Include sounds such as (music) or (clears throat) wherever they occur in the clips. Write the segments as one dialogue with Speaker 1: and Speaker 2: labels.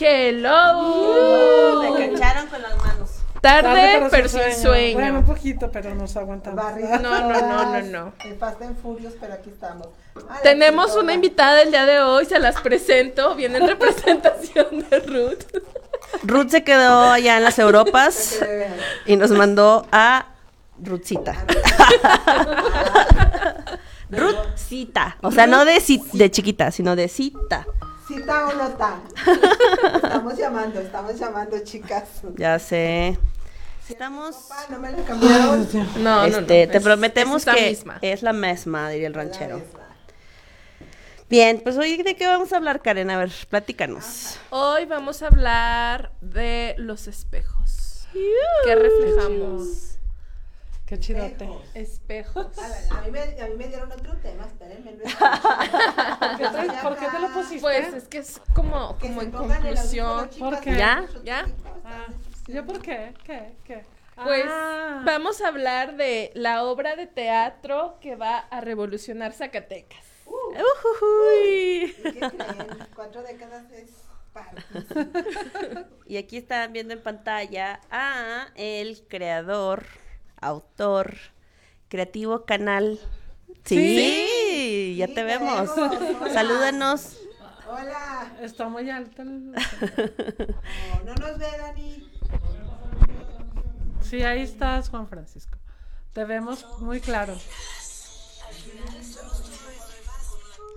Speaker 1: Hello.
Speaker 2: Me cacharon con las manos.
Speaker 1: Tarde, pero sin sueño.
Speaker 3: Bueno, un poquito, pero nos aguantamos.
Speaker 1: No, no, no, no, no.
Speaker 4: En Fast and Furious, pero aquí estamos. Ay,
Speaker 1: Tenemos una invitada el día de hoy, se las presento. Viene en representación de Ruth.
Speaker 2: Ruth se quedó allá en las Europas y nos mandó a Ruthcita. Ruthcita. O sea, no de chiquita, sino de cita.
Speaker 4: ¿Cita o no tan? Estamos llamando, estamos llamando, chicas.
Speaker 2: Ya sé. Estamos.
Speaker 4: Pa, no me la cambiaron.
Speaker 1: No, no, no.
Speaker 2: este, te
Speaker 1: es-
Speaker 2: prometemos
Speaker 1: es la
Speaker 2: que
Speaker 1: misma.
Speaker 2: es la misma, diría el ranchero. Bien, pues hoy de qué vamos a hablar, Karen. A ver, platícanos.
Speaker 1: Hoy vamos a hablar de los espejos. ¿Qué reflejamos?
Speaker 3: Qué chidote.
Speaker 1: Espejos.
Speaker 4: A mí, me, a mí me dieron otro tema, espérenme. No (laughs)
Speaker 3: ¿Por qué te, por qué te lo pusiste?
Speaker 1: Pues es que es como,
Speaker 4: Que
Speaker 1: como
Speaker 4: se
Speaker 1: en conclusión.
Speaker 2: ¿Ya?
Speaker 1: ¿Ya?
Speaker 3: Ah, ¿Yo por qué? ¿Qué? ¿Qué?
Speaker 1: Pues
Speaker 3: Ah.
Speaker 1: vamos a hablar de la obra de teatro que va a revolucionar Zacatecas.
Speaker 2: Ujujuy.
Speaker 4: ¿Qué creen? Cuatro décadas es parte. (laughs)
Speaker 2: Y aquí están viendo en pantalla a el creador, autor, creativo canal. Sí, ya te
Speaker 4: te
Speaker 2: vemos. Salúdanos.
Speaker 4: Hola.
Speaker 3: Está muy alto. el-
Speaker 4: No, no nos ve, Dani.
Speaker 3: Sí, ahí estás, Juan Francisco. Te vemos muy claro.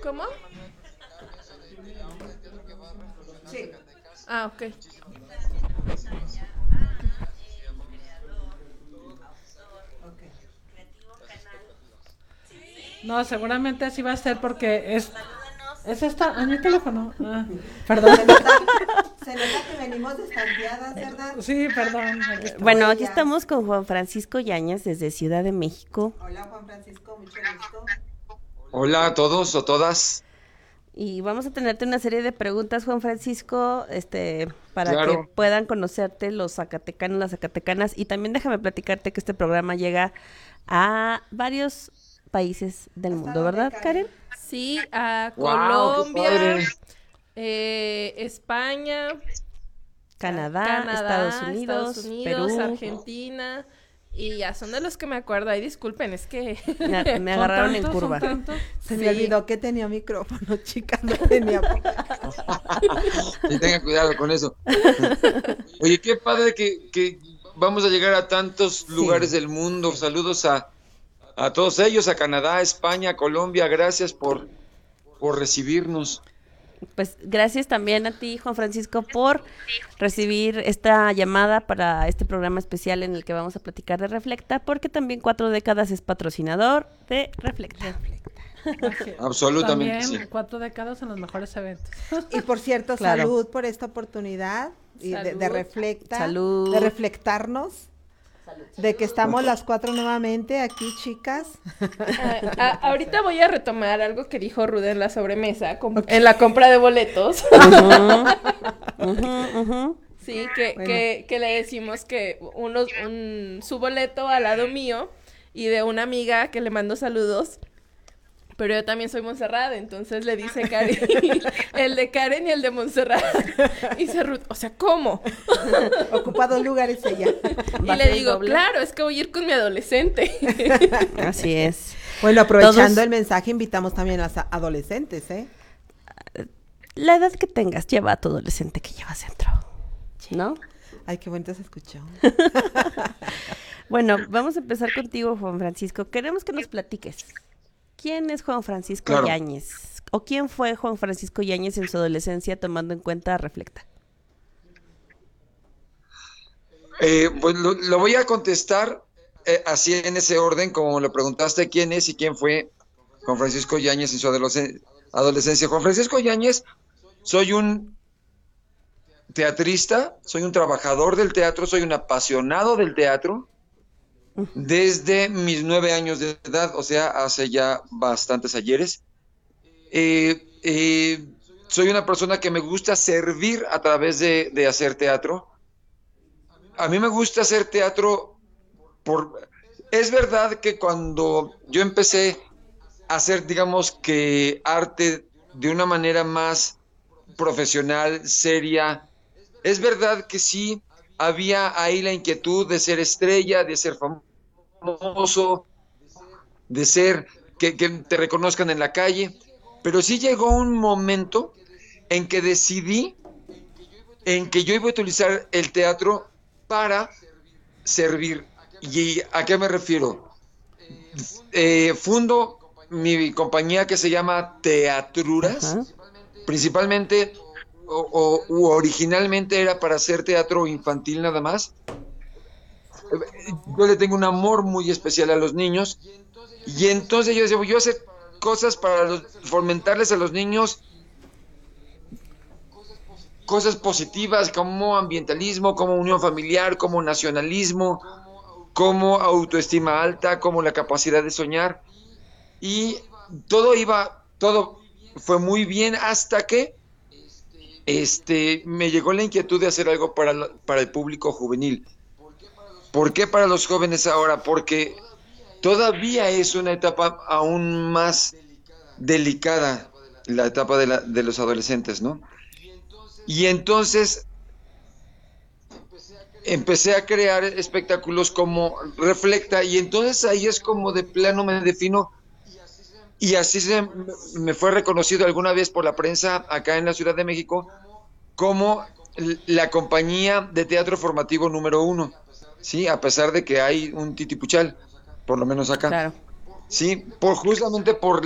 Speaker 1: ¿Cómo?
Speaker 4: Sí.
Speaker 1: Ah, ok.
Speaker 3: No, seguramente así va a ser porque es. Es esta. A mi teléfono. Ah, (laughs) perdón.
Speaker 4: Se nota, se nota que venimos destanteadas, ¿verdad?
Speaker 3: Sí, perdón. aquí.
Speaker 2: Bueno, aquí estamos con Juan Francisco Yañas desde Ciudad de México
Speaker 4: Hola, Juan Francisco, mucho gusto.
Speaker 5: Hola a todos o todas.
Speaker 2: y vamos a tenerte una serie de preguntas, Juan Francisco, este, para
Speaker 5: Claro.
Speaker 2: que puedan conocerte los zacatecanos, las zacatecanas y también déjame platicarte que este programa llega a varios países del mundo, ¿verdad,
Speaker 4: Karen?
Speaker 1: Sí, a Colombia, eh, España,
Speaker 2: Canadá,
Speaker 1: Canadá,
Speaker 2: Estados Unidos,
Speaker 1: Estados Unidos,
Speaker 2: Perú.
Speaker 1: Argentina. Y ya son de los que me acuerdo. Ay, disculpen, es que.
Speaker 2: Me, (laughs) me
Speaker 3: ¿Son
Speaker 2: agarraron en curva.
Speaker 4: Se
Speaker 1: Sí.
Speaker 4: me olvidó que tenía micrófono, (laughs) chicas, no tenía.
Speaker 5: Y tengan cuidado con eso. Oye, qué padre que, que vamos a llegar a tantos lugares del mundo. Saludos a, a todos ellos, a Canadá, España, Colombia. Gracias por, por recibirnos.
Speaker 2: Pues gracias también a ti, Juan Francisco, por recibir esta llamada para este programa especial en el que vamos a platicar de Reflecta, porque también Cuatro Décadas es patrocinador de Reflecta.
Speaker 5: Absolutamente,
Speaker 3: También
Speaker 5: sí.
Speaker 3: cuatro décadas en los mejores eventos.
Speaker 4: Y por cierto,
Speaker 2: Claro.
Speaker 4: salud por esta oportunidad y de, reflecta,
Speaker 2: Salud.
Speaker 4: de reflectarnos, de que estamos las cuatro nuevamente aquí, chicas. (laughs)
Speaker 1: Ah, ah, ahorita voy a retomar algo que dijo Rude en la sobremesa, en la compra de boletos. (laughs) Sí, que, que, que le decimos que uno, un, su boleto al lado mío y de una amiga que le mando saludos, Pero yo también soy Montserrat, entonces le dice Karen, (laughs) el de Karen y el de Montserrat. Y dice Ruth, o sea, ¿cómo? (laughs)
Speaker 4: Ocupa dos lugares ella.
Speaker 1: Y le digo, claro, es que voy a ir con mi adolescente. (laughs)
Speaker 2: Así es.
Speaker 4: Bueno, aprovechando
Speaker 2: Todos-
Speaker 4: el mensaje, invitamos también a las a- adolescentes, ¿eh?
Speaker 2: La edad que tengas, lleva a tu adolescente que llevas dentro. ¿No?
Speaker 4: Ay, qué bonito se escuchó.
Speaker 2: Bueno, vamos a empezar contigo, Juan Francisco. Queremos que nos platiques. ¿Quién es Juan Francisco
Speaker 5: Claro.
Speaker 2: Yáñez? ¿O quién fue Juan Francisco Yáñez en su adolescencia tomando en cuenta Reflecta?
Speaker 5: Eh, pues lo, lo voy a contestar eh, así en ese orden, como lo preguntaste quién es y quién fue Juan Francisco Yáñez en su adolescen- adolescencia. Juan Francisco Yáñez, soy un teatrista, soy un trabajador del teatro, soy un apasionado del teatro desde mis nueve años de edad, o sea, hace ya bastantes ayeres. Eh, eh, soy una persona que me gusta servir a través de, de hacer teatro. A mí me gusta hacer teatro por... Es verdad que cuando yo empecé a hacer, digamos que arte de una manera más profesional, seria, es verdad que sí había ahí la inquietud de ser estrella, de ser famoso, de ser que, que te reconozcan en la calle, pero sí llegó un momento en que decidí en que yo iba a utilizar el teatro para servir. ¿Y a qué me refiero? Eh, fundo mi compañía que se llama Teatruras, principalmente o, originalmente era para hacer teatro infantil nada más. Yo le tengo un amor muy especial a los niños y entonces yo decía, yo hacer cosas para los- fomentarles a los niños cosas positivas como ambientalismo, como unión familiar, como nacionalismo, como autoestima alta, como la capacidad de soñar. Y todo iba, todo fue muy bien hasta que este, me llegó la inquietud de hacer algo para, para el público juvenil. ¿Por qué para los jóvenes ahora? Porque todavía es una etapa aún más delicada, la etapa de, la- de los adolescentes, ¿no? Y entonces empecé a crear espectáculos como Reflecta y entonces ahí es como de plano me defino y así se me fue reconocido alguna vez por la prensa acá en la Ciudad de México como la compañía de teatro formativo número uno, sí, a pesar de que hay un titipuchal, por lo menos acá.
Speaker 2: Claro.
Speaker 5: Sí, por justamente por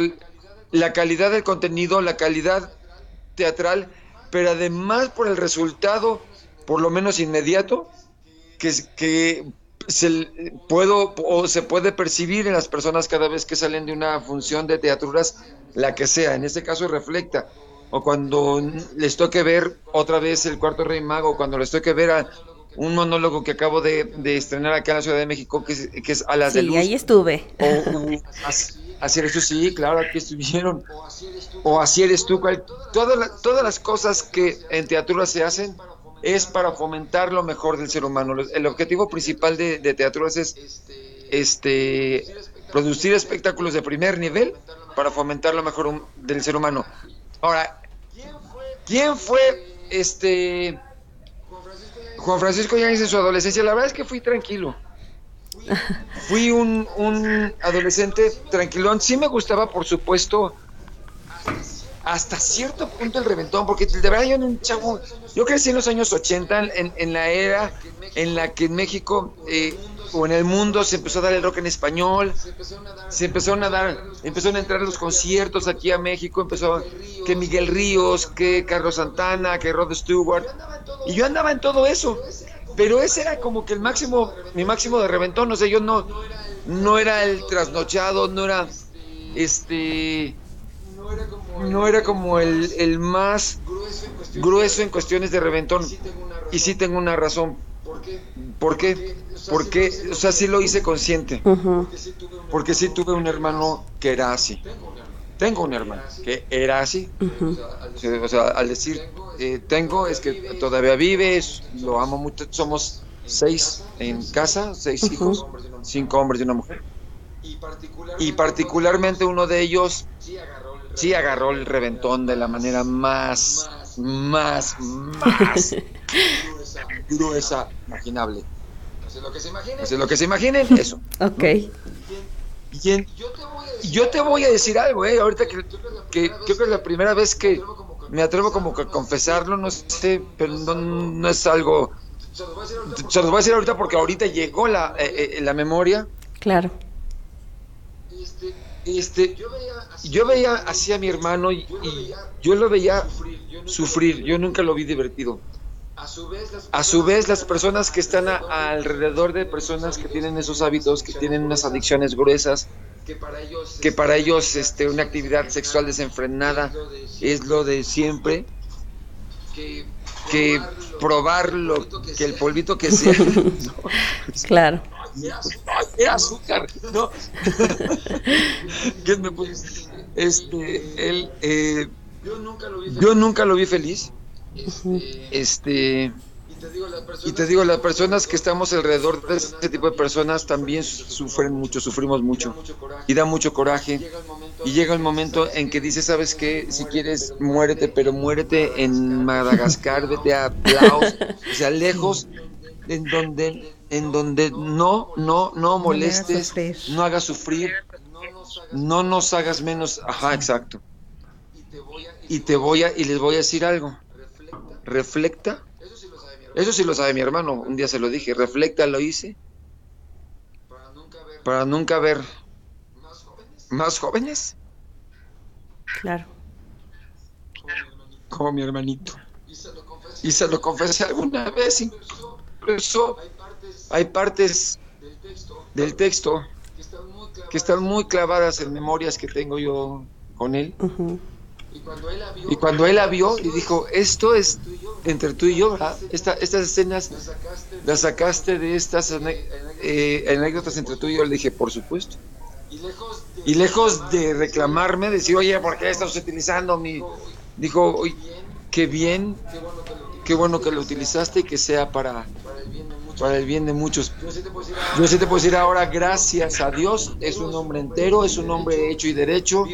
Speaker 5: la calidad del contenido, la calidad teatral, pero además por el resultado, por lo menos inmediato, que, que se puedo o se puede percibir en las personas cada vez que salen de una función de teatruras, la que sea, en este caso reflecta, o cuando les toque ver otra vez el cuarto rey mago, cuando les toque ver a un monólogo que acabo de, de estrenar acá en la Ciudad de México, que es, que es Alas de
Speaker 2: Sí,
Speaker 5: Luz.
Speaker 2: ahí estuve.
Speaker 5: O, o as- así eres tú, sí, claro, aquí estuvieron. O así eres tú. cual- todas, la- todas las cosas que en teatro se hacen es para fomentar lo mejor del ser humano. El objetivo principal de, de teatro es este, producir espectáculos de primer nivel para fomentar lo mejor del ser humano. Ahora, ¿quién fue este Juan Francisco Yáñez en su adolescencia? La verdad es que fui tranquilo. Fui un, un adolescente tranquilón. Sí me gustaba, por supuesto, hasta cierto punto el reventón, porque de verdad yo era un chavo. Yo crecí en los años 80, en, en la era en la que en México eh, o en el mundo se empezó a dar el rock en español, se empezaron a dar, empezaron a entrar los conciertos aquí a México, empezó que Miguel Ríos, que Carlos Santana, que Rod Stewart, y yo andaba en todo eso. Pero ese era como que el máximo, mi máximo de reventón, o sea, yo no, no era el trasnochado, no era este no era como el, el más grueso en cuestiones de reventón. Y sí tengo una razón. ¿Por qué? Porque, o sea, sí lo hice consciente. Porque sí tuve un hermano que era así. Tengo un hermano que era así. Sí, O sea, al decir eh, tengo, es que todavía vive, es- lo amo mucho. Somos seis en casa, seis hijos, cinco hombres y una mujer. y particularmente uno de ellos sí agarró el reventón de la manera más, más, más (laughs) gruesa imaginable. Eso es lo que se imaginen, eso. (laughs)
Speaker 2: Ok.
Speaker 5: Y en- yo te voy a decir algo, eh, ahorita que, que creo que es la primera vez que me atrevo como que a confesarlo, no sé, pero no, no es algo... Se los voy a decir ahorita porque ahorita llegó la, eh, eh, la memoria.
Speaker 2: Claro.
Speaker 5: Este, yo veía así a mi hermano y, yo lo veía sufrir, yo nunca lo vi divertido. A su vez, las personas que están alrededor de personas que tienen esos hábitos, que tienen unas adicciones gruesas, que para ellos este, una actividad sexual desenfrenada es lo de siempre, que probar lo que el polvito que sea. (laughs)
Speaker 2: Claro.
Speaker 5: Era azúcar, ¿no? (laughs) ¿Qué me puso? Este, él, eh, yo nunca lo vi feliz. Este, y te digo, las personas que estamos alrededor de ese tipo de personas también sufren mucho, sufrimos mucho. Y da mucho coraje. Y llega el momento en que dices, ¿sabes qué? Si quieres, muérete, pero muérete en Madagascar, vete a (laughs) Laos, o sea, lejos, en donde, en donde no, no, no molestes, no hagas sufrir, no nos hagas menos, ajá, exacto. Y te voy a, y les voy a decir algo. Reflecta. Eso sí lo sabe mi hermano, un día se lo dije, reflecta lo hice para nunca ver más jóvenes
Speaker 2: Claro.
Speaker 5: como mi hermanito. Y se lo confesé alguna vez, incluso hay partes del texto que están muy clavadas en memorias que tengo yo con él.
Speaker 2: Ujú.
Speaker 5: Y cuando él la vio y dijo, esto es entre tú y yo, ¿verdad? Esta- estas escenas las sacaste de estas eh, anécdotas entre tú y yo, le dije, por supuesto. Y lejos de reclamarme, decir, oye, ¿por qué estás utilizando mi...? Dijo, qué bien, qué bueno que lo utilizaste y que sea para, para el bien de muchos. Yo sí te puedo decir ahora, gracias a Dios, es un hombre entero, es un hombre hecho y derecho,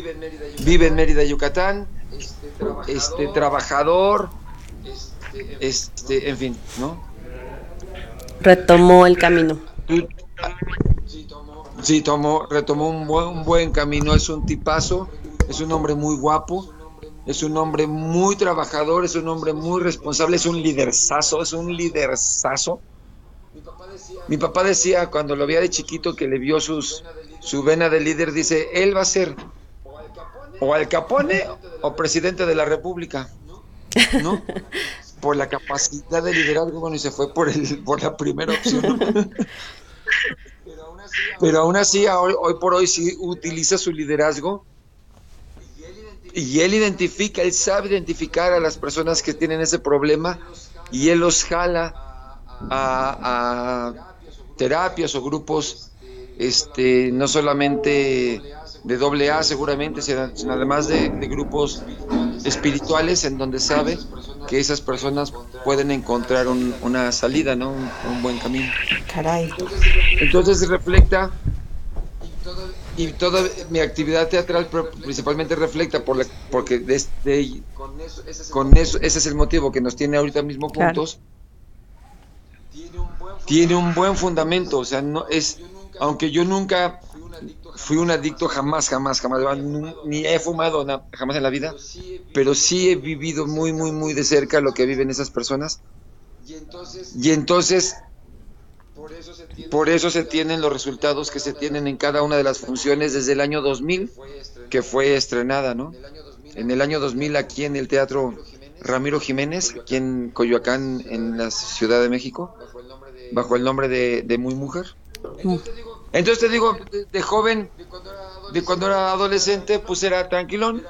Speaker 5: vive en Mérida, Yucatán, este trabajador, este, en fin, ¿no?
Speaker 2: Retomó el camino.
Speaker 5: Sí, tomó, retomó un buen, un buen camino, es un tipazo, es un hombre muy guapo, es un hombre muy trabajador, es un hombre muy responsable, es un liderzazo, es un liderzazo. Mi papá decía cuando lo veía de chiquito que le vio sus, su vena de líder, dice, él va a ser o Al Capone o presidente de la República, ¿no? Por la capacidad de liderazgo, bueno, y se fue por, el, por la primera opción. Pero aún así, hoy, hoy por hoy sí utiliza su liderazgo y él identifica, él sabe identificar a las personas que tienen ese problema y él los jala a, a terapias o grupos, este, no solamente de doble A seguramente, sino además de, de grupos espirituales en donde sabe que esas personas pueden encontrar un- una salida, ¿no? Un, un buen camino.
Speaker 4: Caray.
Speaker 5: Entonces refleja y toda mi actividad teatral principalmente refleja por la, porque desde con eso ese es el motivo que nos tiene ahorita mismo
Speaker 2: Claro.
Speaker 5: Tiene un buen fundamento o sea no es aunque yo nunca fui un adicto jamás jamás jamás ni he fumado na- jamás en la vida pero sí he vivido muy muy muy de cerca lo que viven esas personas y entonces por eso se tienen los resultados que se tienen en cada una de las funciones desde el año 2000, que fue estrenada, ¿no? En el año 2000 aquí en el Teatro Ramiro Jiménez, aquí en Coyoacán, en la Ciudad de México, bajo el nombre de, Muy Mujer. Entonces te digo, de, joven, de cuando era adolescente, pues era tranquilón,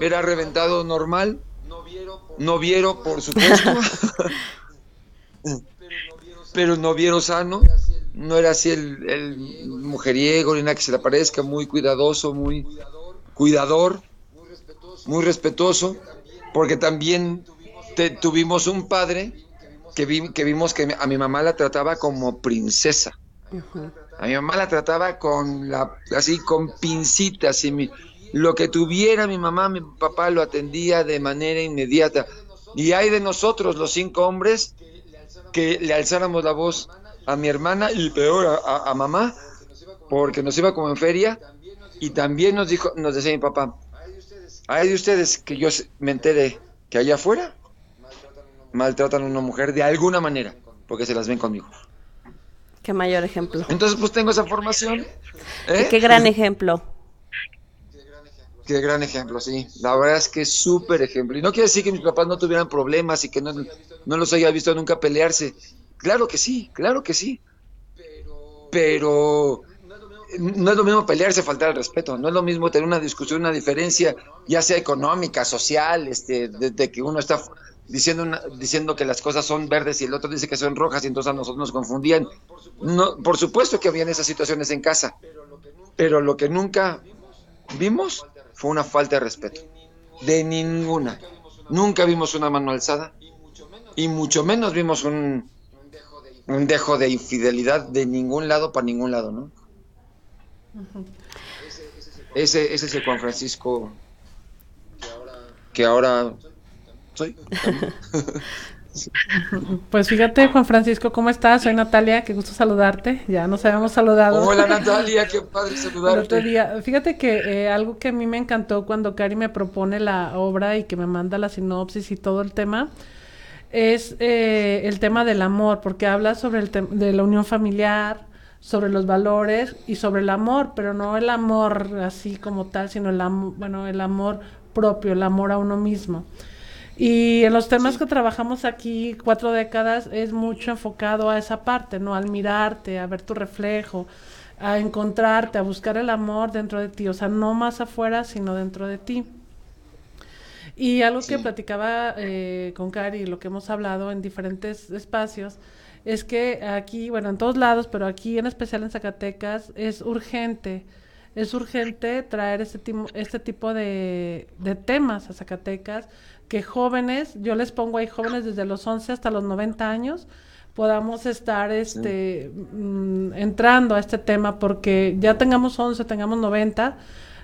Speaker 5: era reventado normal, noviero, por supuesto, (laughs) pero noviero sano, no era así el, el mujeriego ni nada que se le parezca, muy cuidadoso, muy cuidador, muy respetuoso, porque también te- tuvimos un padre que, vi- que vimos que a mi mamá la trataba como princesa. A mi mamá la trataba con la, así con pincitas y mi, lo que tuviera mi mamá, mi papá lo atendía de manera inmediata. Y hay de nosotros, los cinco hombres, que le alzáramos la voz a mi hermana y peor a, a mamá, porque nos iba como en feria. Y también nos dijo, nos decía mi papá, hay de ustedes que yo me entere que allá afuera maltratan a una mujer de alguna manera, porque se las ven conmigo.
Speaker 2: Qué mayor ejemplo.
Speaker 5: Entonces, pues tengo esa formación. ¿eh?
Speaker 2: Qué gran ejemplo.
Speaker 5: Qué gran ejemplo, sí. La verdad es que es súper ejemplo. Y no quiere decir que mis papás no tuvieran problemas y que no, no los haya visto nunca pelearse. Claro que sí, claro que sí. Pero no es lo mismo pelearse, faltar al respeto. No es lo mismo tener una discusión, una diferencia, ya sea económica, social, este, de, de que uno está diciendo una- diciendo que las cosas son verdes y el otro dice que son rojas y entonces a nosotros nos confundían. No, por supuesto que habían esas situaciones en casa, pero lo que nunca vimos fue una falta de respeto. De ninguna. Nunca vimos una mano alzada y mucho menos vimos un, un dejo de infidelidad de ningún lado para ningún lado, ¿no? Ese, ese es el Juan Francisco que ahora soy. (laughs)
Speaker 3: Pues fíjate, Juan Francisco, ¿cómo estás? Soy Natalia, qué gusto saludarte. Ya nos habíamos saludado.
Speaker 5: Hola (laughs) Natalia, qué padre
Speaker 3: El otro
Speaker 5: saludarte.
Speaker 3: día, fíjate que eh, algo que a mí me encantó cuando Cari me propone la obra y que me manda la sinopsis y todo el tema, es eh, el tema del amor, porque habla sobre el de la unión familiar, sobre los valores y sobre el amor, pero no el amor así como tal, sino el amor, bueno, el amor propio, el amor a uno mismo. Y en los temas que trabajamos aquí, cuatro décadas, es mucho enfocado a esa parte, ¿no? Al mirarte, a ver tu reflejo, a encontrarte, a buscar el amor dentro de ti, o sea, no más afuera, sino dentro de ti. Y algo que platicaba eh, con Cari, lo que hemos hablado en diferentes espacios, es que aquí, bueno, en todos lados, pero aquí en especial en Zacatecas, es urgente, es urgente traer este, este tipo de, de temas a Zacatecas, que jóvenes, yo les pongo ahí jóvenes desde los 11 hasta los 90 años, podamos estar este, mm, entrando a este tema, porque ya tengamos 11, tengamos 90,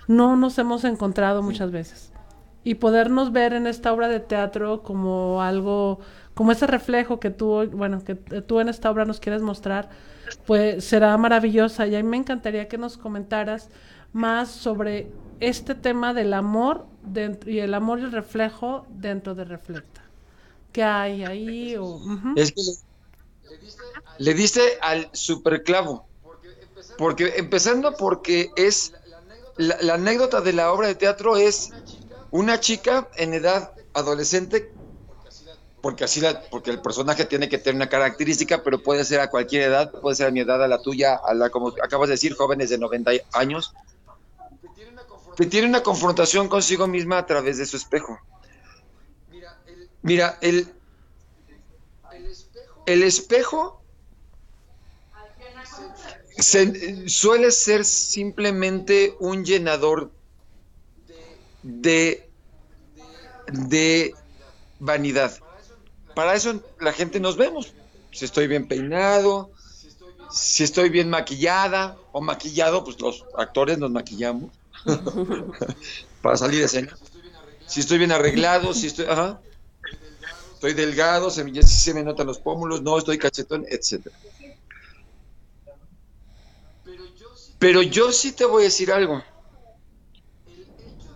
Speaker 3: no nos hemos encontrado muchas veces. Y podernos ver en esta obra de teatro como algo, como ese reflejo que tú, bueno, que eh, tú en esta obra nos quieres mostrar, pues será maravillosa. Y a me encantaría que nos comentaras más sobre este tema del amor dentro, y el amor y el reflejo dentro de Reflecta. ¿Qué hay ahí? O.
Speaker 5: Es que le, le diste al superclavo. Porque empezando porque es la anécdota de la obra de teatro es una chica en edad adolescente porque así la, porque el personaje tiene que tener una característica, pero puede ser a cualquier edad, puede ser a mi edad, a la tuya, a la como acabas de decir, jóvenes de 90 años, que tiene una confrontación consigo misma a través de su espejo. Mira, el, el espejo se- suele ser simplemente un llenador de, de vanidad. Para eso la gente nos vemos. Si estoy bien peinado, si estoy bien maquillada o maquillado, pues los actores nos maquillamos (laughs) para salir de escena. Si estoy bien arreglado, si estoy, ajá, estoy delgado, se, me- se me notan los pómulos, no estoy cachetón, etcétera. Pero yo sí te voy a decir algo.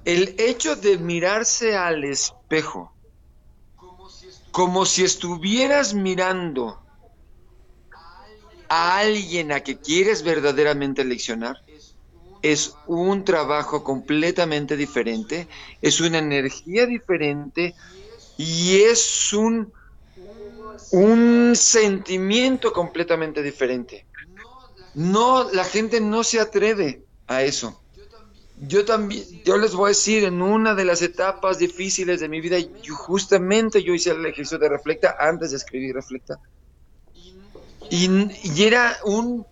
Speaker 5: El hecho de mirarse al espejo como si estuvieras mirando a alguien a que quieres verdaderamente leccionar, es un trabajo completamente diferente, es una energía diferente y es un, un sentimiento completamente diferente. No, la gente no se atreve a eso. Yo también, yo les voy a decir, en una de las etapas difíciles de mi vida, yo justamente yo hice el ejercicio de Reflecta antes de escribir Reflecta. Y, y era un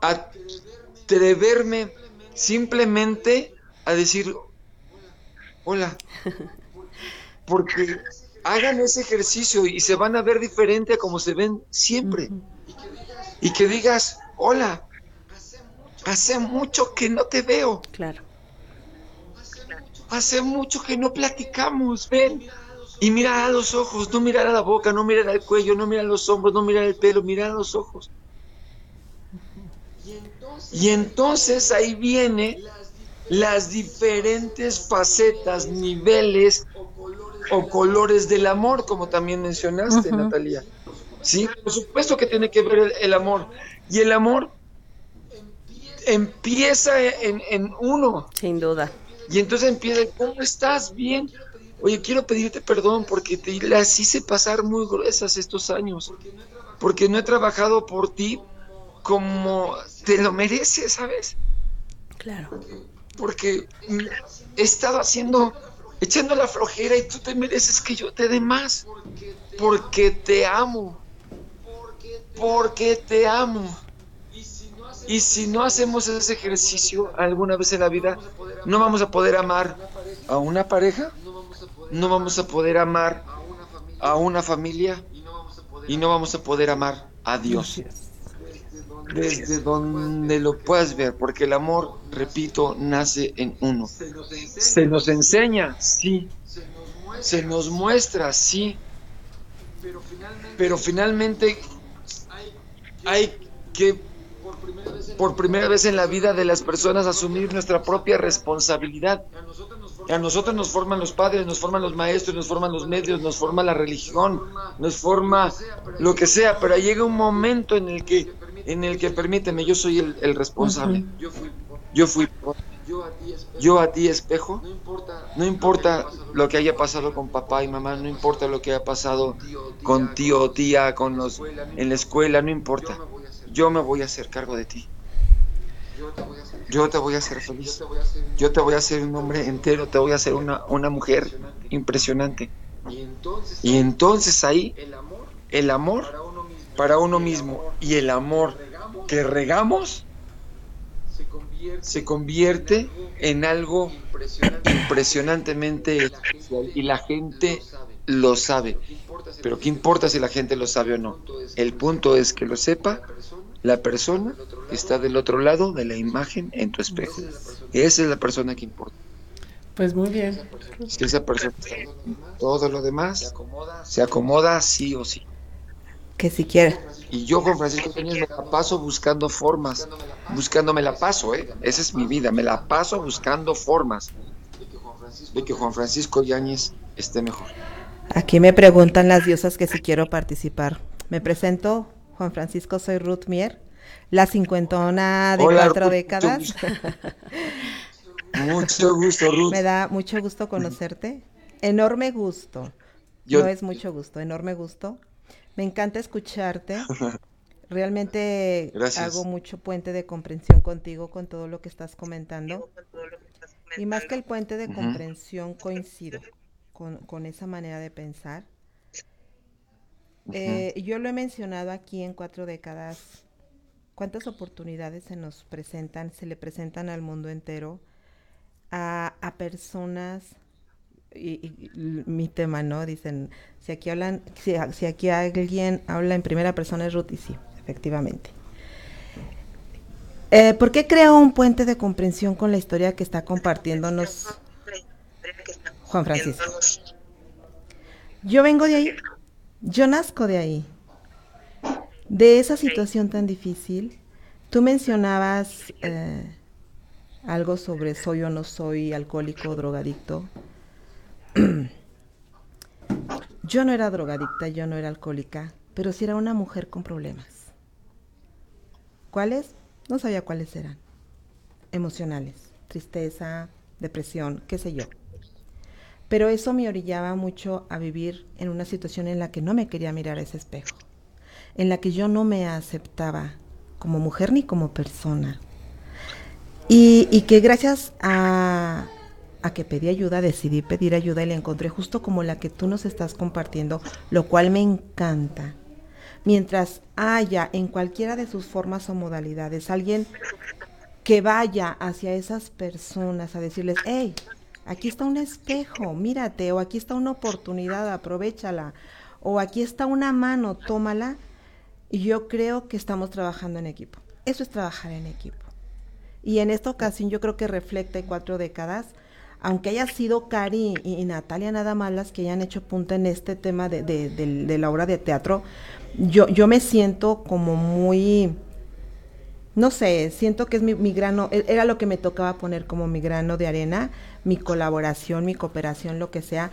Speaker 5: atreverme simplemente a decir, hola, porque hagan ese ejercicio y se van a ver diferente a como se ven siempre. Y que digas, hola, hace mucho que no te veo.
Speaker 2: Claro.
Speaker 5: Hace mucho que no platicamos, ven. Y mira a los ojos, no mirar a la boca, no mirar al cuello, no mirar a los hombros, no mirar el pelo, mira a los ojos. Y entonces ahí viene las diferentes facetas, niveles o colores del amor, como también mencionaste, Natalia. Sí, por supuesto que tiene que ver el, amor. Y el amor empieza en, en, uno.
Speaker 2: Sin duda.
Speaker 5: Y entonces empieza, ¿cómo estás? Bien. Oye, quiero pedirte perdón porque te las hice pasar muy gruesas estos años. Porque no he trabajado por ti como te lo mereces, ¿sabes?
Speaker 2: Claro.
Speaker 5: Porque he estado haciendo, echando la flojera y tú te mereces que yo te dé más. Porque te amo. Porque te amo. Y si no hacemos ese ejercicio alguna vez en la vida, no vamos a poder amar a una pareja, no vamos a poder amar a una familia y no vamos a poder amar a Dios. Desde donde lo puedas ver, porque el amor, repito, nace en uno. Se nos enseña, sí. Se nos muestra, sí. Pero finalmente hay que por primera vez en la vida de las personas asumir nuestra propia responsabilidad. A nosotros nos forman los padres, nos forman los maestros, nos forman los medios, nos forma la religión, nos forma lo que sea, pero llega un momento en el que, en el que permíteme, yo soy el, responsable. Yo fui, yo a ti espejo, no importa lo que haya pasado con papá y mamá, no importa lo que haya pasado con tío o tía, con los en la escuela, no importa. Yo me voy a hacer cargo de ti. Yo te voy a hacer feliz. Yo te voy a hacer un hombre entero, te voy a hacer una, una mujer impresionante. Y entonces ahí el amor para uno mismo y el amor que regamos se convierte en algo impresionantemente y la gente lo sabe. Pero ¿qué importa si la gente lo sabe o no? El punto es que lo sepa la persona que está del otro lado de la imagen en tu espejo. Esa es la persona que importa.
Speaker 3: Pues muy bien.
Speaker 5: Si esa persona todo lo demás se acomoda sí o sí.
Speaker 4: Que si quiere.
Speaker 5: Y yo con Francisco Peña me la paso buscando formas, buscándome la paso, ¿eh? Esa es mi vida, me la paso buscando formas de que Juan Francisco Yáñez esté mejor.
Speaker 4: Aquí me preguntan las diosas que si quiero participar. Me presento, Juan Francisco, soy Ruth Mier, la cincuentona de cuatro décadas.
Speaker 5: Mucho (laughs) gusto, Ruth.
Speaker 4: Me da mucho gusto conocerte. Enorme gusto. No es mucho gusto, enorme gusto. Me encanta escucharte. (laughs) Realmente hago mucho puente de comprensión contigo con todo lo que estás comentando. Y más que el puente de comprensión, coincido con, con esa manera de pensar. Eh, yo lo he mencionado aquí en cuatro décadas. ¿Cuántas oportunidades se nos presentan, se le presentan al mundo entero a, personas? Y, mi tema, ¿no? Dicen, si aquí hablan, si, aquí alguien habla en primera persona es Ruth, y sí, efectivamente. Eh, ¿Por qué creo un puente de comprensión con la historia que está compartiéndonos Juan Francisco? Yo vengo de ahí, yo nazco de ahí, de esa situación tan difícil. Tú mencionabas eh, algo sobre soy o no soy alcohólico o drogadicto. (clears throat) yo no era drogadicta, yo no era alcohólica, pero sí era una mujer con problemas. ¿Cuáles? No sabía cuáles eran. Emocionales, tristeza, depresión, qué sé yo. Pero eso me orillaba mucho a vivir en una situación en la que no me quería mirar a ese espejo, en la que yo no me aceptaba como mujer ni como persona. Y, que gracias a, a que pedí ayuda, decidí pedir ayuda y la encontré justo como la que tú nos estás compartiendo, lo cual me encanta. Mientras haya en cualquiera de sus formas o modalidades alguien que vaya hacia esas personas a decirles, hey, aquí está un espejo, mírate, o aquí está una oportunidad, aprovechala, o aquí está una mano, tómala. Y yo creo que estamos trabajando en equipo. Eso es trabajar en equipo. Y en esta ocasión yo creo que refleja cuatro décadas, aunque haya sido Cari y, Natalia nada más las que hayan hecho punta en este tema de, de, de la obra de teatro, yo, yo me siento como muy no sé, siento que es mi, mi, grano, e, era lo que me tocaba poner como mi grano de arena, mi colaboración, mi cooperación, lo que sea,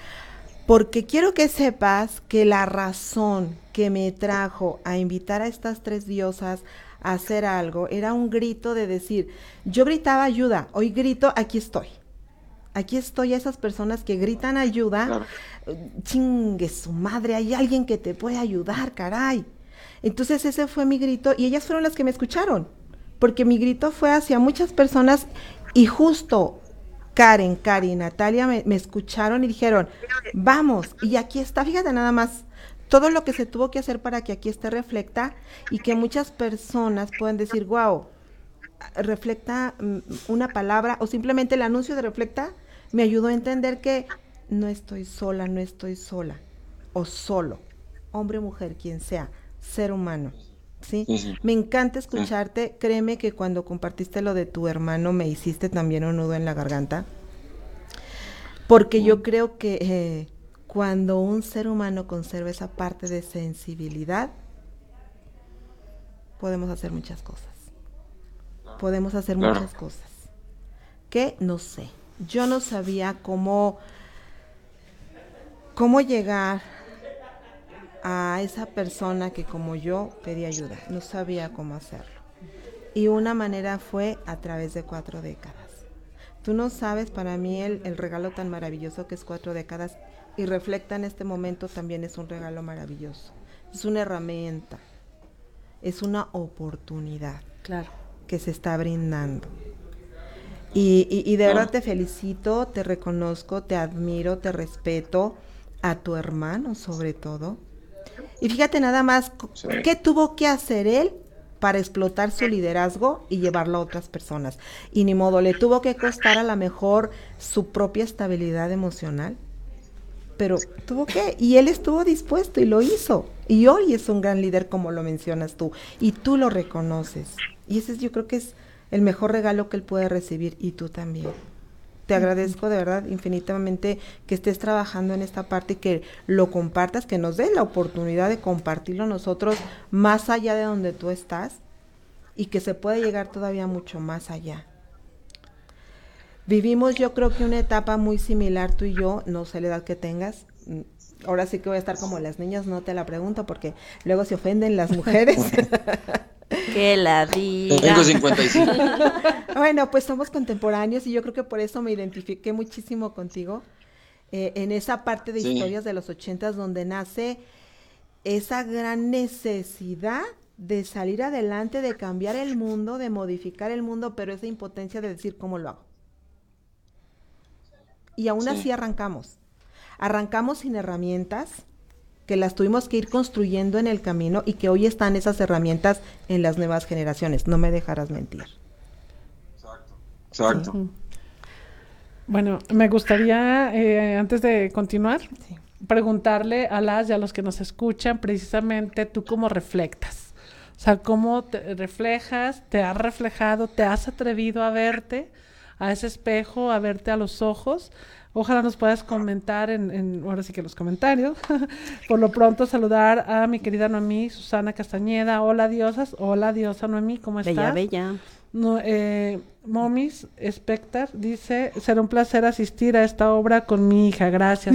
Speaker 4: porque quiero que sepas que la razón que me trajo a invitar a estas tres diosas a hacer algo era un grito de decir, yo gritaba ayuda, hoy grito, aquí estoy. Aquí estoy a esas personas que gritan ayuda, chingue su madre, hay alguien que te puede ayudar, caray. Entonces ese fue mi grito y ellas fueron las que me escucharon porque mi grito fue hacia muchas personas y justo Karen, Cari, Natalia me, escucharon y dijeron, vamos, y aquí está, fíjate nada más, todo lo que se tuvo que hacer para que aquí esté reflecta y que muchas personas puedan decir, wow, reflecta mm, una palabra o simplemente el anuncio de reflecta me ayudó a entender que no estoy sola, no estoy sola o solo, hombre, mujer, quien sea, ser humano. ¿Sí? Me encanta escucharte. Créeme que cuando compartiste lo de tu hermano me hiciste también un nudo en la garganta. Porque yo creo que eh, cuando un ser humano conserva esa parte de sensibilidad, podemos hacer muchas cosas. Podemos hacer muchas cosas. Que no sé. Yo no sabía cómo, cómo llegar a esa persona que como yo pedí ayuda, no sabía cómo hacerlo. Y una manera fue a través de cuatro décadas. Tú no sabes para mí el, el regalo tan maravilloso que es cuatro décadas y reflecta en este momento también es un regalo maravilloso. Es una herramienta, es una oportunidad
Speaker 2: claro.
Speaker 4: que se está brindando. Y, y, y de verdad te felicito, te reconozco, te admiro, te respeto, a tu hermano sobre todo, y fíjate nada más, ¿qué tuvo que hacer él para explotar su liderazgo y llevarlo a otras personas? Y ni modo, le tuvo que costar a lo mejor su propia estabilidad emocional. Pero tuvo que, y él estuvo dispuesto y lo hizo. Y hoy es un gran líder como lo mencionas tú. Y tú lo reconoces. Y ese yo creo que es el mejor regalo que él puede recibir y tú también te agradezco de verdad infinitamente que estés trabajando en esta parte y que lo compartas, que nos des la oportunidad de compartirlo nosotros más allá de donde tú estás y que se puede llegar todavía mucho más allá. Vivimos yo creo que una etapa muy similar tú y yo, no sé la edad que tengas. Mm, ahora sí que voy a estar como las niñas, no te la pregunto porque luego se ofenden las mujeres. (laughs)
Speaker 2: Que la diga.
Speaker 5: Tengo 55. (laughs)
Speaker 4: bueno, pues somos contemporáneos y yo creo que por eso me identifiqué muchísimo contigo eh, en esa parte de historias de los ochentas donde nace esa gran necesidad de salir adelante, de cambiar el mundo, de modificar el mundo, pero esa impotencia de decir cómo lo hago. Y aún así arrancamos. Arrancamos sin herramientas, que las tuvimos que ir construyendo en el camino y que hoy están esas herramientas en las nuevas generaciones. No me dejarás mentir.
Speaker 5: Exacto. Exacto.
Speaker 3: Bueno, me gustaría, eh, antes de continuar, preguntarle a las y a los que nos escuchan, precisamente tú cómo reflectas. O sea, cómo te reflejas, te has reflejado, te has atrevido a verte a ese espejo, a verte a los ojos, Ojalá nos puedas comentar en, en ahora sí que los comentarios. (laughs) Por lo pronto saludar a mi querida Noemí, Susana Castañeda. Hola diosas, hola diosa Noemí, ¿cómo estás?
Speaker 2: Bella, bella.
Speaker 3: No, eh, Momis Spectar dice, será un placer asistir a esta obra con mi hija, gracias.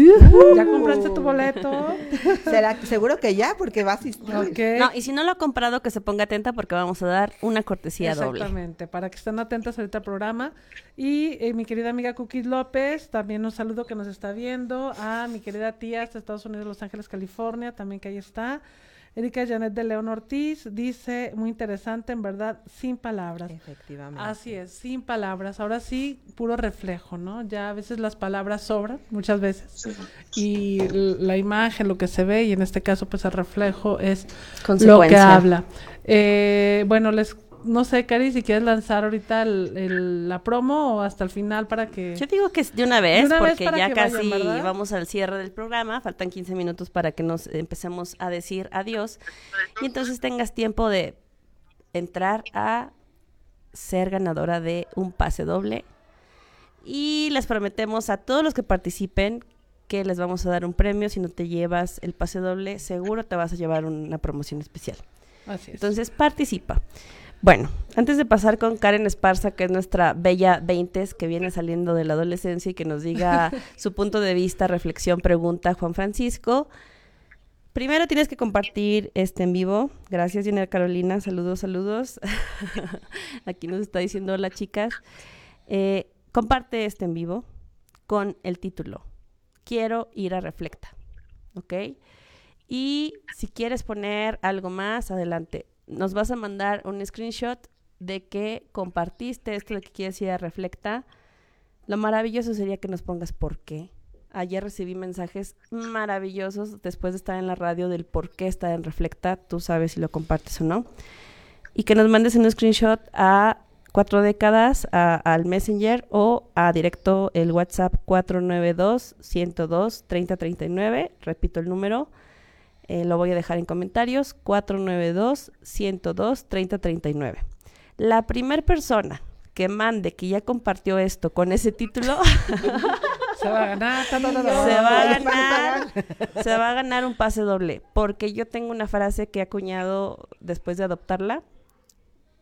Speaker 3: ¿Ya compraste tu boleto? (laughs)
Speaker 4: ¿Será, seguro que ya, porque va a asistir.
Speaker 2: No, y si no lo ha comprado, que se ponga atenta porque vamos a dar una cortesía doble.
Speaker 3: Exactamente, para que estén atentas ahorita al programa. Y eh, mi querida amiga Cookies López, también un saludo que nos está viendo. A mi querida tía de Estados Unidos, Los Ángeles, California, también que ahí está. Erika Janet de León Ortiz dice, muy interesante, en verdad, sin palabras.
Speaker 4: Efectivamente.
Speaker 3: Así es, sin palabras. Ahora sí, puro reflejo, ¿no? Ya a veces las palabras sobran, muchas veces. Y la imagen, lo que se ve, y en este caso, pues el reflejo es lo que habla. Eh, bueno, les no sé, Cari, si quieres lanzar ahorita la promo o hasta el final para que...
Speaker 2: Yo digo que es de una vez, porque ya casi vamos al cierre del programa, faltan 15 minutos para que nos empecemos a decir adiós y entonces tengas tiempo de entrar a ser ganadora de un pase doble. Y les prometemos a todos los que participen que les vamos a dar un premio. Si no te llevas el pase doble, seguro te vas a llevar una promoción especial.
Speaker 3: Así es.
Speaker 2: Entonces participa. Bueno, antes de pasar con Karen Esparza, que es nuestra bella 20 que viene saliendo de la adolescencia y que nos diga (laughs) su punto de vista, reflexión, pregunta, Juan Francisco. Primero tienes que compartir este en vivo. Gracias, Gina Carolina. Saludos, saludos. (laughs) Aquí nos está diciendo hola, chicas. Eh, comparte este en vivo con el título. Quiero ir a Reflecta. ¿Ok? Y si quieres poner algo más, adelante nos vas a mandar un screenshot de que compartiste esto de que quieres ir a Reflecta. Lo maravilloso sería que nos pongas por qué. Ayer recibí mensajes maravillosos después de estar en la radio del por qué está en Reflecta. Tú sabes si lo compartes o no. Y que nos mandes un screenshot a cuatro décadas al Messenger o a directo el WhatsApp 492 102 3039. Repito el número eh, lo voy a dejar en comentarios, 492-102-3039. La primera persona que mande que ya compartió esto con ese título
Speaker 3: se va a ganar,
Speaker 2: se va a ganar, se va a ganar un pase doble, porque yo tengo una frase que he acuñado después de adoptarla.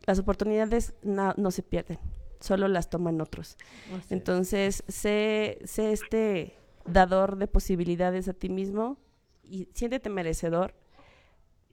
Speaker 2: Las oportunidades no, se pierden, solo las toman otros. Entonces, sé, sé este dador de posibilidades a ti mismo y siéntete merecedor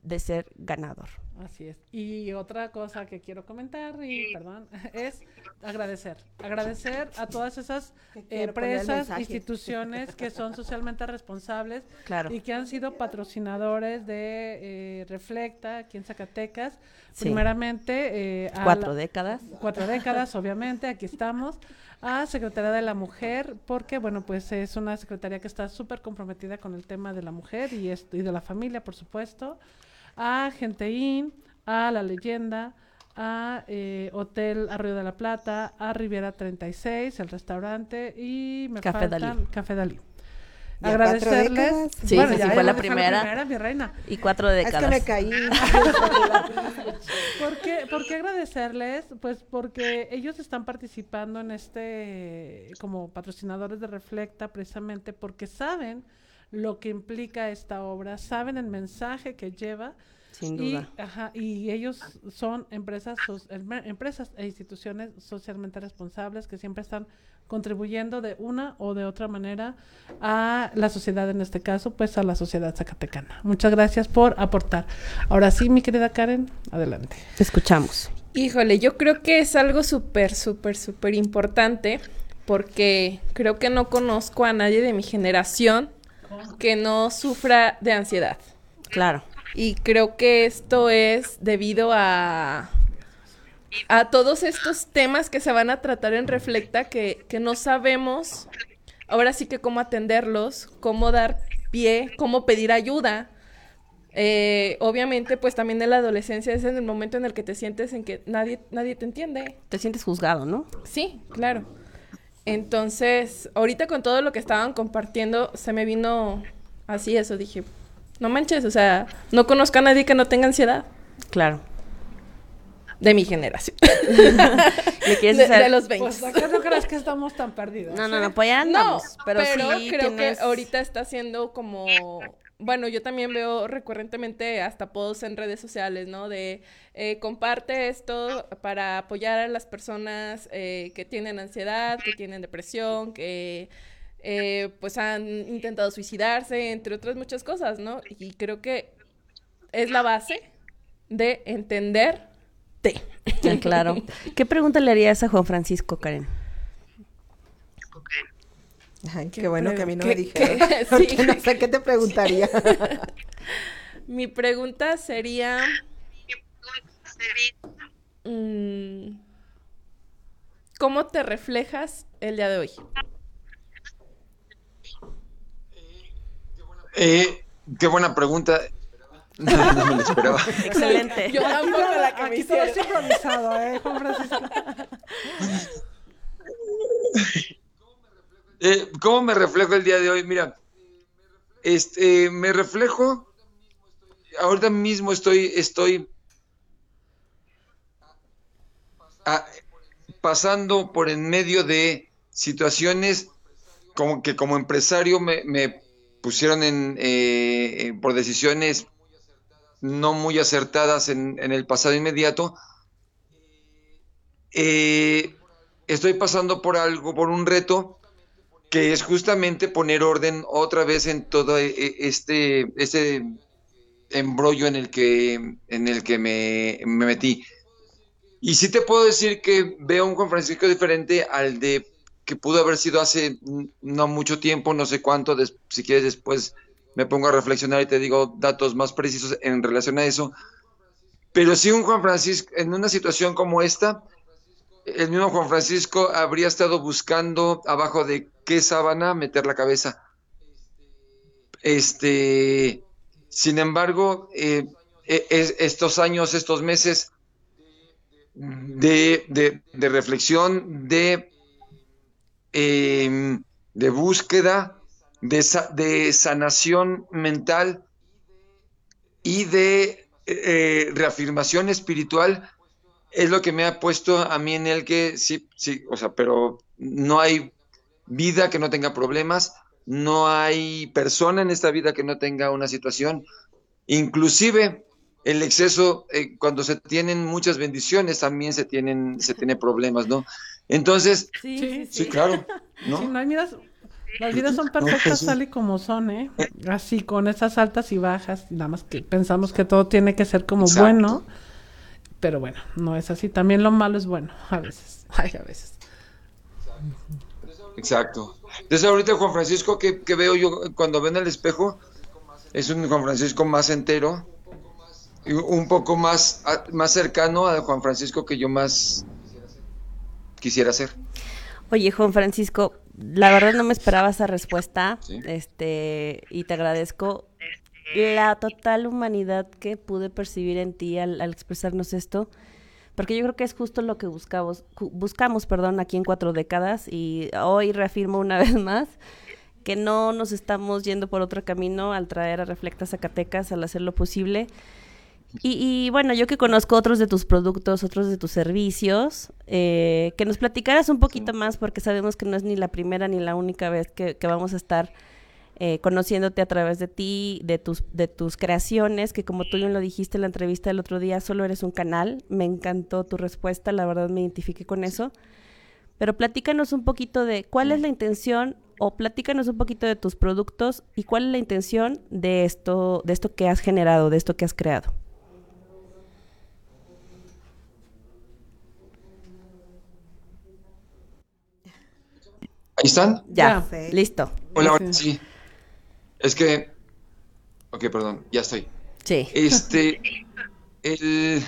Speaker 2: de ser ganador.
Speaker 3: Así es. Y otra cosa que quiero comentar, y perdón, (laughs) es agradecer. Agradecer a todas esas empresas, instituciones que son (laughs) socialmente responsables y que han sido patrocinadores de eh, Reflecta aquí en Zacatecas. Primeramente,
Speaker 2: eh, cuatro décadas.
Speaker 3: Cuatro (laughs) décadas, obviamente, aquí estamos a Secretaría de la Mujer, porque, bueno, pues es una secretaría que está súper comprometida con el tema de la mujer y, y de la familia, por supuesto, a Genteín, a La Leyenda, a eh, Hotel Arroyo de la Plata, a Riviera 36, el restaurante, y me
Speaker 2: Café
Speaker 3: faltan Café Dalí agradecerles.
Speaker 2: Sí, bueno, sí, fue la primera.
Speaker 3: mi reina.
Speaker 2: Y cuatro décadas.
Speaker 4: Es que me caí. (laughs) (laughs)
Speaker 3: ¿Por, qué, ¿Por qué agradecerles? Pues porque ellos están participando en este, como patrocinadores de Reflecta, precisamente porque saben lo que implica esta obra, saben el mensaje que lleva.
Speaker 2: Sin duda.
Speaker 3: Y, ajá, y ellos son empresas, empresas e instituciones socialmente responsables que siempre están contribuyendo de una o de otra manera a la sociedad, en este caso, pues a la sociedad zacatecana. Muchas gracias por aportar. Ahora sí, mi querida Karen, adelante.
Speaker 2: Te escuchamos.
Speaker 1: Híjole, yo creo que es algo súper, súper, súper importante porque creo que no conozco a nadie de mi generación que no sufra de ansiedad.
Speaker 2: Claro.
Speaker 1: Y creo que esto es debido a a todos estos temas que se van a tratar en Reflecta que, que no sabemos ahora sí que cómo atenderlos, cómo dar pie, cómo pedir ayuda. Eh, obviamente, pues también en la adolescencia es en el momento en el que te sientes en que nadie, nadie te entiende.
Speaker 2: Te sientes juzgado, ¿no?
Speaker 1: Sí, claro. Entonces, ahorita con todo lo que estaban compartiendo, se me vino así eso. Dije, no manches, o sea, no conozco a nadie que no tenga ansiedad.
Speaker 2: Claro
Speaker 1: de mi generación. (laughs)
Speaker 3: de, los 20. Pues acá no creas que estamos tan perdidos.
Speaker 2: No, no, no, pues ya andamos.
Speaker 1: No, pero, sí creo que ahorita está siendo como... Bueno, yo también veo recurrentemente hasta posts en redes sociales, ¿no? De eh, comparte esto para apoyar a las personas eh, que tienen ansiedad, que tienen depresión, que eh, pues han intentado suicidarse, entre otras muchas cosas, ¿no? Y creo que es la base de entender
Speaker 2: claro. (laughs) ¿Qué pregunta le harías a Juan Francisco, Karen?
Speaker 4: Ay, qué, bueno que a mí no me dijeron. (laughs) no sé qué te (laughs) preguntaría. (laughs)
Speaker 1: Mi pregunta sería. Mm, ¿Cómo te reflejas el día de hoy?
Speaker 5: Eh, qué buena pregunta. No, no me lo esperaba.
Speaker 2: Excelente.
Speaker 1: Yo tampoco la que
Speaker 3: Aquí todo es improvisado, ¿eh, Juan Francisco?
Speaker 5: Eh, ¿Cómo me reflejo el día de hoy? Mira, este, me reflejo, ahorita mismo estoy, estoy pasando por en medio de situaciones como que como empresario me, pusieron en, eh, por decisiones no muy acertadas en, en el pasado inmediato. Eh, estoy pasando por algo, por un reto que es justamente poner orden otra vez en todo e, e, este, este embrollo en el que, en el que me, metí. Y sí te puedo decir que veo un Juan Francisco diferente al de que pudo haber sido hace no mucho tiempo, no sé cuánto, si quieres después me pongo a reflexionar y te digo datos más precisos en relación a eso. Pero sí un Juan Francisco en una situación como esta, el mismo Juan Francisco habría estado buscando abajo de qué sábana meter la cabeza. Este, sin embargo, eh, e, estos años, estos meses de, reflexión, de, em, de búsqueda, de, de, sanación mental y de eh, reafirmación espiritual, es lo que me ha puesto a mí en el que sí, sí, o sea, pero no hay vida que no tenga problemas, no hay persona en esta vida que no tenga una situación, inclusive el exceso, eh, cuando se tienen muchas bendiciones, también se tienen, se tiene problemas, ¿no? Entonces, sí, sí, claro, (laughs) ¿no?
Speaker 3: las vidas son perfectas tal y como son, ¿eh? Así, con esas altas y bajas, nada más que pensamos que todo tiene que ser como bueno pero bueno, no es así. También lo malo es bueno, a veces. (laughs) Ay, a veces.
Speaker 5: Exacto. Entonces ahorita Juan Francisco que, veo yo cuando ven el espejo es un Juan Francisco más entero y un poco más, más cercano a Juan Francisco que yo más quisiera ser.
Speaker 2: Oye, Juan Francisco, la verdad no me esperaba esa respuesta, este, y te agradezco la total humanidad que pude percibir en ti al, expresarnos esto, porque yo creo que es justo lo que buscamos, buscamos, perdón, aquí en cuatro décadas y hoy reafirmo una (laughs) vez más que no nos estamos yendo por otro camino al traer a Reflecta Zacatecas, al hacer lo posible. Y, bueno, yo que conozco otros de tus productos, otros de tus servicios, eh, que nos platicaras un poquito más, porque sabemos que no es ni la primera ni la única vez que, que vamos a estar eh, conociéndote a través de ti, de tus, de tus creaciones, que como tú bien lo dijiste en la entrevista del otro día, solo eres un canal. Me encantó tu respuesta, la verdad me identifiqué con eso. Pero platícanos un poquito de cuál es la intención o platícanos un poquito de tus productos y cuál es la intención de esto, de esto que has generado, de esto que has creado.
Speaker 5: ¿Ahí están?
Speaker 2: Ya, listo.
Speaker 5: Hola, sí. Es que. Ok, perdón, ya estoy.
Speaker 2: Sí.
Speaker 5: Este. El.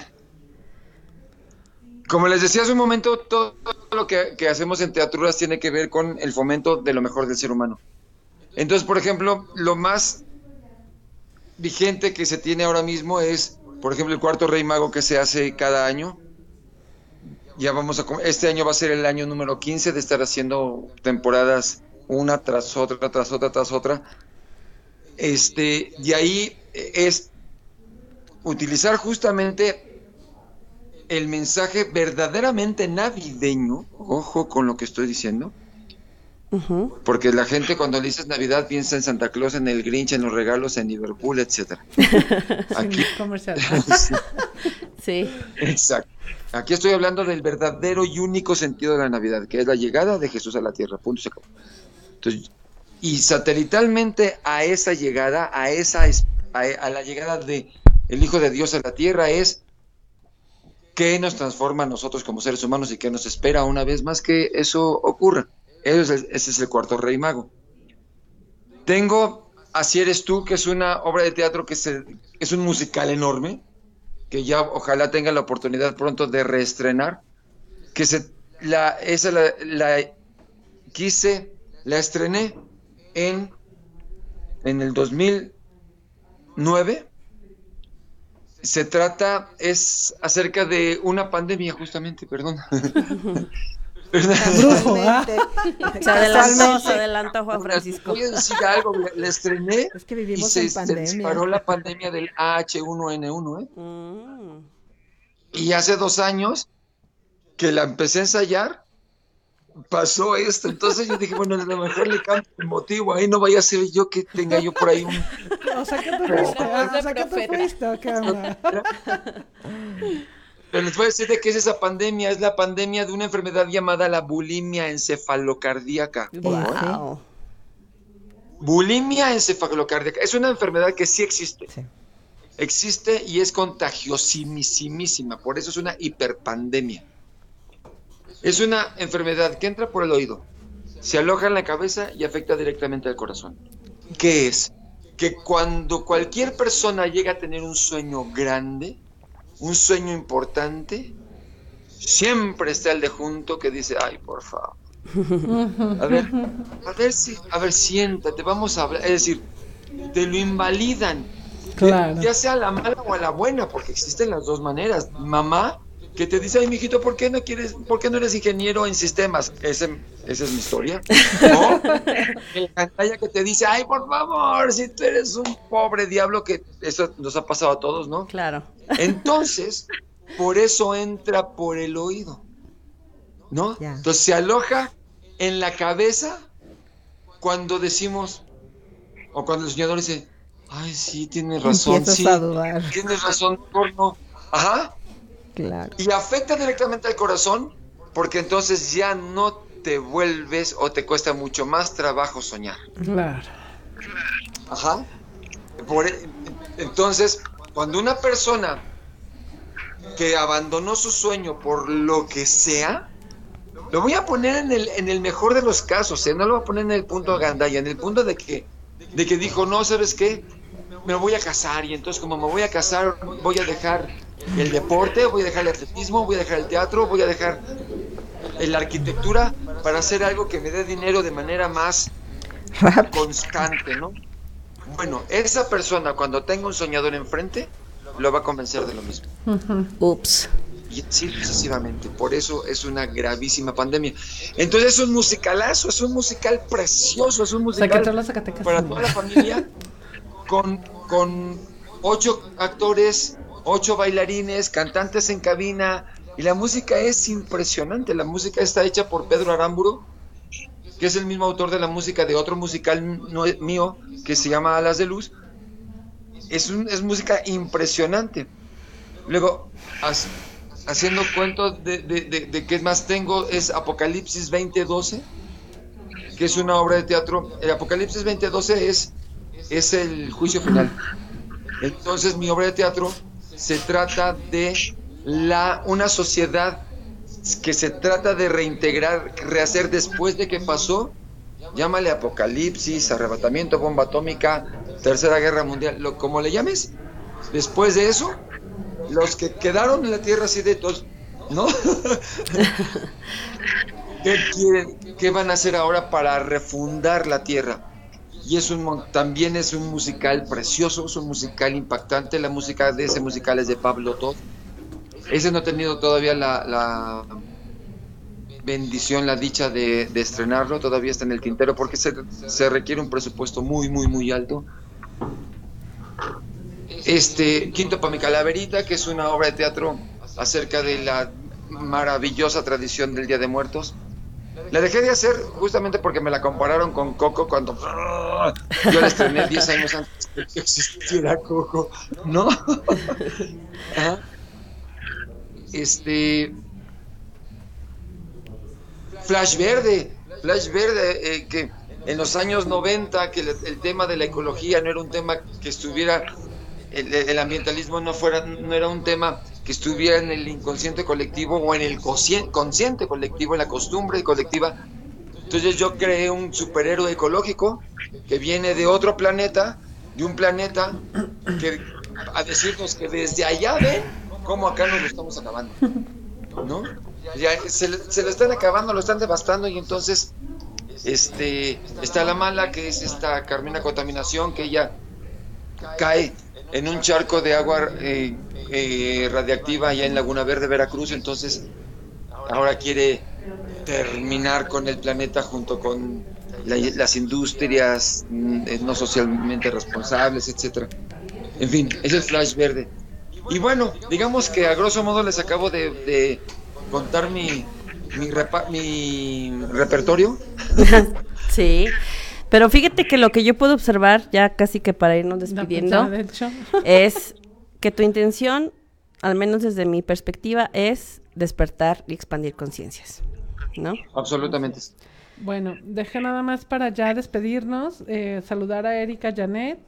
Speaker 5: Como les decía hace un momento, todo lo que, hacemos en teatruras tiene que ver con el fomento de lo mejor del ser humano. Entonces, por ejemplo, lo más vigente que se tiene ahora mismo es, por ejemplo, el cuarto Rey Mago que se hace cada año. Ya vamos a. Este año va a ser el año número 15 de estar haciendo temporadas una tras otra, tras otra, tras otra este, y ahí es utilizar justamente el mensaje verdaderamente navideño, ojo con lo que estoy diciendo, porque la gente cuando le dices Navidad piensa en Santa Claus, en el Grinch, en los regalos, en Liverpool, etcétera. (laughs)
Speaker 3: Aquí comercial. (laughs)
Speaker 2: sí.
Speaker 5: Exacto. Aquí estoy hablando del verdadero y único sentido de la Navidad, que es la llegada de Jesús a la tierra. Punto se acabó. Entonces, y satelitalmente a esa llegada, a esa a, la llegada de el Hijo de Dios a la tierra es qué nos transforma a nosotros como seres humanos y qué nos espera una vez más que eso ocurra. Ese es, el cuarto rey mago. Tengo Así eres tú, que es una obra de teatro que es un musical enorme, que ya ojalá tenga la oportunidad pronto de reestrenar, que se, la, esa la quise, la estrené en, en el 2009. Se trata, es acerca de una pandemia, justamente, perdón. (laughs)
Speaker 2: ¿ah? (laughs) se adelantó, se adelantó Juan Francisco.
Speaker 5: Voy a decir algo, le estrené es que vivimos y se, disparó la pandemia del AH1N1, ¿eh? Mm. Y hace dos años que la empecé a ensayar, pasó esto. Entonces yo dije, bueno, a lo mejor le cambio el motivo. Ahí no vaya a ser yo que tenga yo por ahí un.
Speaker 3: O sea, que tú fuiste. O sea, que tú fuiste. ¿Qué onda?
Speaker 5: Pero les voy a decir de qué es esa pandemia. Es la pandemia de una enfermedad llamada la bulimia encefalocardíaca.
Speaker 2: Wow.
Speaker 5: Bulimia encefalocardíaca. Es una enfermedad que sí existe. Existe y es contagiosísima. Por eso es una hiperpandemia. Es una enfermedad que entra por el oído, se aloja en la cabeza y afecta directamente al corazón. ¿Qué es? Que cuando cualquier persona llega a tener un sueño grande, un sueño importante, siempre está el de junto que dice, ay, por favor. A ver, a ver si, a ver, siéntate, vamos a hablar. Es decir, te lo invalidan.
Speaker 3: Claro.
Speaker 5: Ya sea la mala o la buena, porque existen las dos maneras. Mamá que te dice, ay, mijito, ¿por qué no quieres, por qué no eres ingeniero en sistemas? Ese, esa es mi historia. ¿No? (laughs) El pantalla que te dice, ay, por favor, si tú eres un pobre diablo, que eso nos ha pasado a todos, ¿no?
Speaker 2: Claro.
Speaker 5: Entonces, por eso entra por el oído, ¿no? Entonces se aloja en la cabeza cuando decimos, o cuando el soñador dice, ay, sí, tienes (laughs) razón, sí, tienes razón, no. Ajá, y afecta directamente al corazón porque entonces ya no te vuelves o te cuesta mucho más trabajo soñar.
Speaker 3: Claro.
Speaker 5: Ajá. E, entonces, cuando una persona que abandonó su sueño por lo que sea, lo voy a poner en el, en el mejor de los casos, ¿eh? no lo voy a poner en el punto de gandalla, en el punto de que, de que dijo, no, ¿sabes qué? Me voy a casar y entonces como me voy a casar voy a dejar el deporte, voy a dejar el atletismo, voy a dejar el teatro, voy a dejar la arquitectura para hacer algo que me dé dinero de manera más constante, ¿no? Bueno, esa persona cuando tenga un soñador enfrente, lo va a convencer de lo mismo.
Speaker 2: Ups.
Speaker 5: Y así sucesivamente. Por eso es una gravísima pandemia. Entonces es un musicalazo, es un musical precioso, es un musical para toda la familia con, con ocho actores ocho bailarines, cantantes en cabina, y la música es impresionante. La música está hecha por Pedro Aramburo, que es el mismo autor de la música de otro musical mío que se llama Alas de Luz. Es, es música impresionante. Luego, haciendo cuento de, de, qué más tengo, es Apocalipsis 2012, que es una obra de teatro. El Apocalipsis 2012 es, es el juicio final. Entonces, mi obra de teatro se trata de la, una sociedad que se trata de reintegrar, rehacer después de que pasó, llámale apocalipsis, arrebatamiento, bomba atómica, tercera guerra mundial, lo, como le llames, después de eso, los que quedaron en la tierra así de todos, ¿no? (laughs) ¿Qué quieren, qué van a hacer ahora para refundar la tierra? Y es un también es un musical precioso, es un musical impactante, la música de ese musical es de Pablo Todd. Ese no he tenido todavía la, bendición, la dicha de, estrenarlo, todavía está en el tintero porque se, se requiere un presupuesto muy, muy, muy alto. Este, Quinto para mi calaverita, que es una obra de teatro acerca de la maravillosa tradición del Día de Muertos la dejé de hacer justamente porque me la compararon con Coco cuando yo la estrené 10 años antes de que existiera Coco, ¿no? (laughs) Este. Flash Verde, Flash Verde, eh, que en los años 90, que el, tema de la ecología no era un tema que estuviera, el, el ambientalismo no, fuera, no era un tema que estuviera en el inconsciente colectivo o en el consciente colectivo, en la costumbre colectiva. Entonces yo creé un superhéroe ecológico que viene de otro planeta, de un planeta que a decirnos que desde allá ven cómo acá nos lo estamos acabando. ¿No? Se lo están acabando, lo están devastando y entonces este está la mala que es esta Carmina contaminación que ella cae en un charco de agua eh, eh, radiactiva allá en Laguna Verde, Veracruz, entonces ahora quiere terminar con el planeta junto con las industrias mm, eh, no socialmente responsables, etcétera. En fin, es el flash verde. Y bueno, digamos que a grosso modo les acabo de, contar mi, mi, mi repertorio. (laughs)
Speaker 2: sí. Pero fíjate que lo que yo puedo observar, ya casi que para irnos despidiendo, es que tu intención, al menos desde mi perspectiva, es despertar y expandir conciencias, ¿no?
Speaker 5: Absolutamente.
Speaker 3: Bueno, deje nada más para ya despedirnos, eh, saludar a Erika Janet.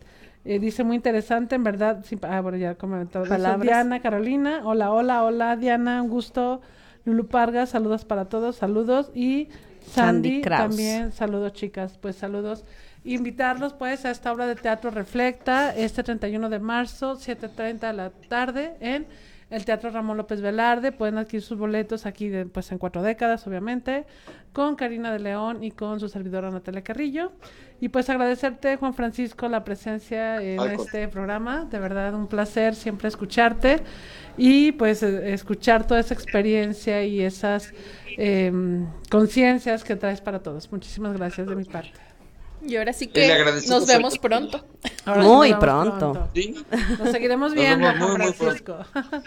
Speaker 3: Eh, dice muy interesante, en verdad. ah, bueno, ya comentado. Diana Carolina. Hola, hola, hola, Diana. Un gusto. Lulu Parga, saludos para todos, saludos. Y Sandy, también, saludos, chicas. Pues saludos. Invitarlos, pues, a esta obra de teatro Reflecta, este 31 de marzo, 7.30 de la tarde, en el Teatro Ramón López Velarde. Pueden adquirir sus boletos aquí pues en cuatro décadas, obviamente, con Karina de León y con su servidora Natalia Carrillo. Y pues agradecerte, Juan Francisco, la presencia en este programa. De verdad, un placer siempre escucharte y pues e, escuchar toda esa experiencia y esas em, conciencias que traes para todos. Muchísimas gracias de mi parte.
Speaker 1: Y ahora sí que nos vemos pronto. (laughs)
Speaker 2: muy pronto.
Speaker 3: Nos seguiremos viendo, Francisco.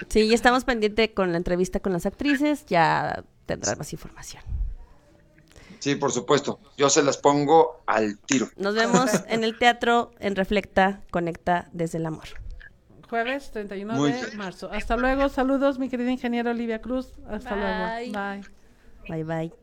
Speaker 2: sí, ya estamos pendientes con la entrevista con las actrices, ya tendrás más información.
Speaker 5: Sí, por supuesto. Yo se las pongo al tiro.
Speaker 2: Nos vemos en el teatro en Reflecta, Conecta desde el Amor.
Speaker 3: Jueves 31 de marzo. Hasta luego. Saludos, mi querida ingeniera Olivia Cruz. Hasta luego. Bye.
Speaker 2: Bye, bye.